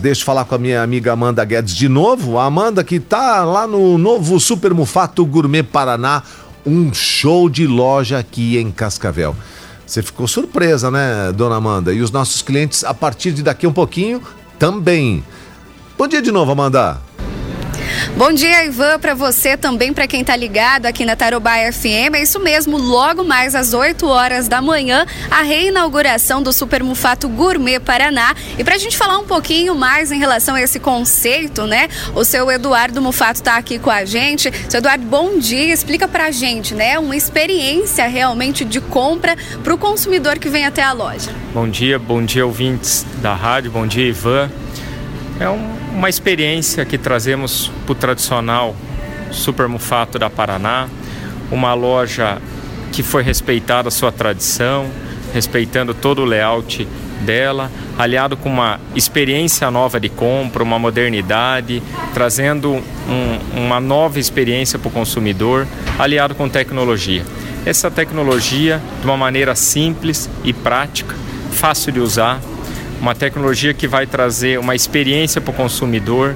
Deixa eu falar com a minha amiga Amanda Guedes de novo. A Amanda que tá lá no novo Super Mufato Gourmet Paraná, um show de loja aqui em Cascavel. Você ficou surpresa, né, dona Amanda? E os nossos clientes, a partir de daqui um pouquinho, também. Bom dia de novo, Amanda. Bom dia, Ivan, para você também, para quem está ligado aqui na Tarobá FM. É isso mesmo, logo mais às 8 horas da manhã, a reinauguração do Super Mufato Gourmet Paraná. E para a gente falar um pouquinho mais em relação a esse conceito, né? O seu Eduardo Mufato está aqui com a gente. Seu Eduardo, bom dia. Explica para a gente, né? Uma experiência realmente de compra para o consumidor que vem até a loja. Bom dia, bom dia, ouvintes da rádio. Bom dia, Ivan. É um, uma experiência que trazemos para o tradicional Super Mufato da Paraná, uma loja que foi respeitada a sua tradição, respeitando todo o layout dela, aliado com uma experiência nova de compra, uma modernidade, trazendo um, uma nova experiência para o consumidor, aliado com tecnologia. Essa tecnologia de uma maneira simples e prática, fácil de usar, uma tecnologia que vai trazer uma experiência para o consumidor,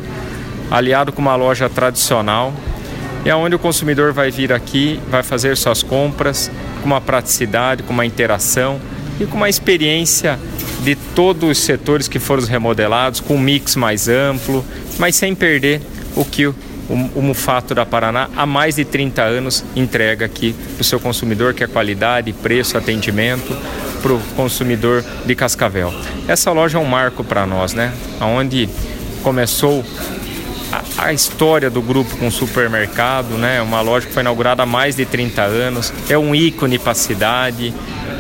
aliado com uma loja tradicional, e é onde o consumidor vai vir aqui, vai fazer suas compras com uma praticidade, com uma interação e com uma experiência de todos os setores que foram remodelados, com um mix mais amplo, mas sem perder o que o, o Mufato da Paraná há mais de 30 anos entrega aqui para o seu consumidor, que é qualidade, preço, atendimento, para o consumidor de Cascavel. Essa loja é um marco para nós, né? Onde começou a, a, história do grupo com supermercado, né? Uma loja que foi inaugurada há mais de 30 anos, é um ícone para a cidade,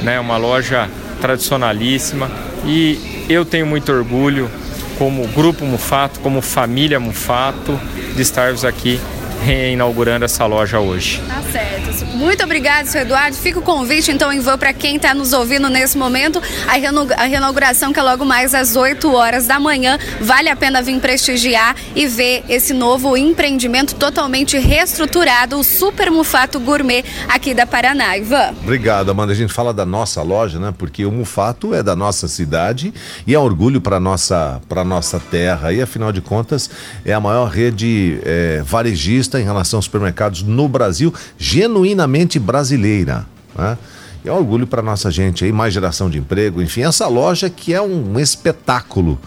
né? Uma loja tradicionalíssima e eu tenho muito orgulho como grupo Mufato, como família Mufato, de estarmos aqui reinaugurando essa loja hoje. Tá certo. Muito obrigado, seu Eduardo. Fica o convite, então, em vão para quem está nos ouvindo nesse momento. A reinauguração que é logo mais às 8 horas da manhã. Vale a pena vir prestigiar e ver esse novo empreendimento totalmente reestruturado, o Super Mufato Gourmet aqui da Paraná. Ivan. Obrigado, Amanda. A gente fala da nossa loja, né? Porque o Mufato é da nossa cidade e é orgulho para nossa para nossa terra. E afinal de contas, é a maior rede é, varejista em relação aos supermercados no Brasil, genuinamente brasileira. Né? É um orgulho para nossa gente aí, mais geração de emprego, enfim, essa loja que é um espetáculo.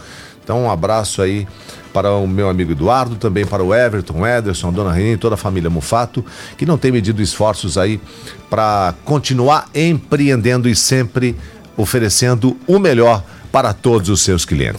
Então, um abraço aí para o meu amigo Eduardo, também para o Everton, Ederson, Dona Renê e toda a família Mufato, que não tem medido esforços aí para continuar empreendendo e sempre oferecendo o melhor para todos os seus clientes.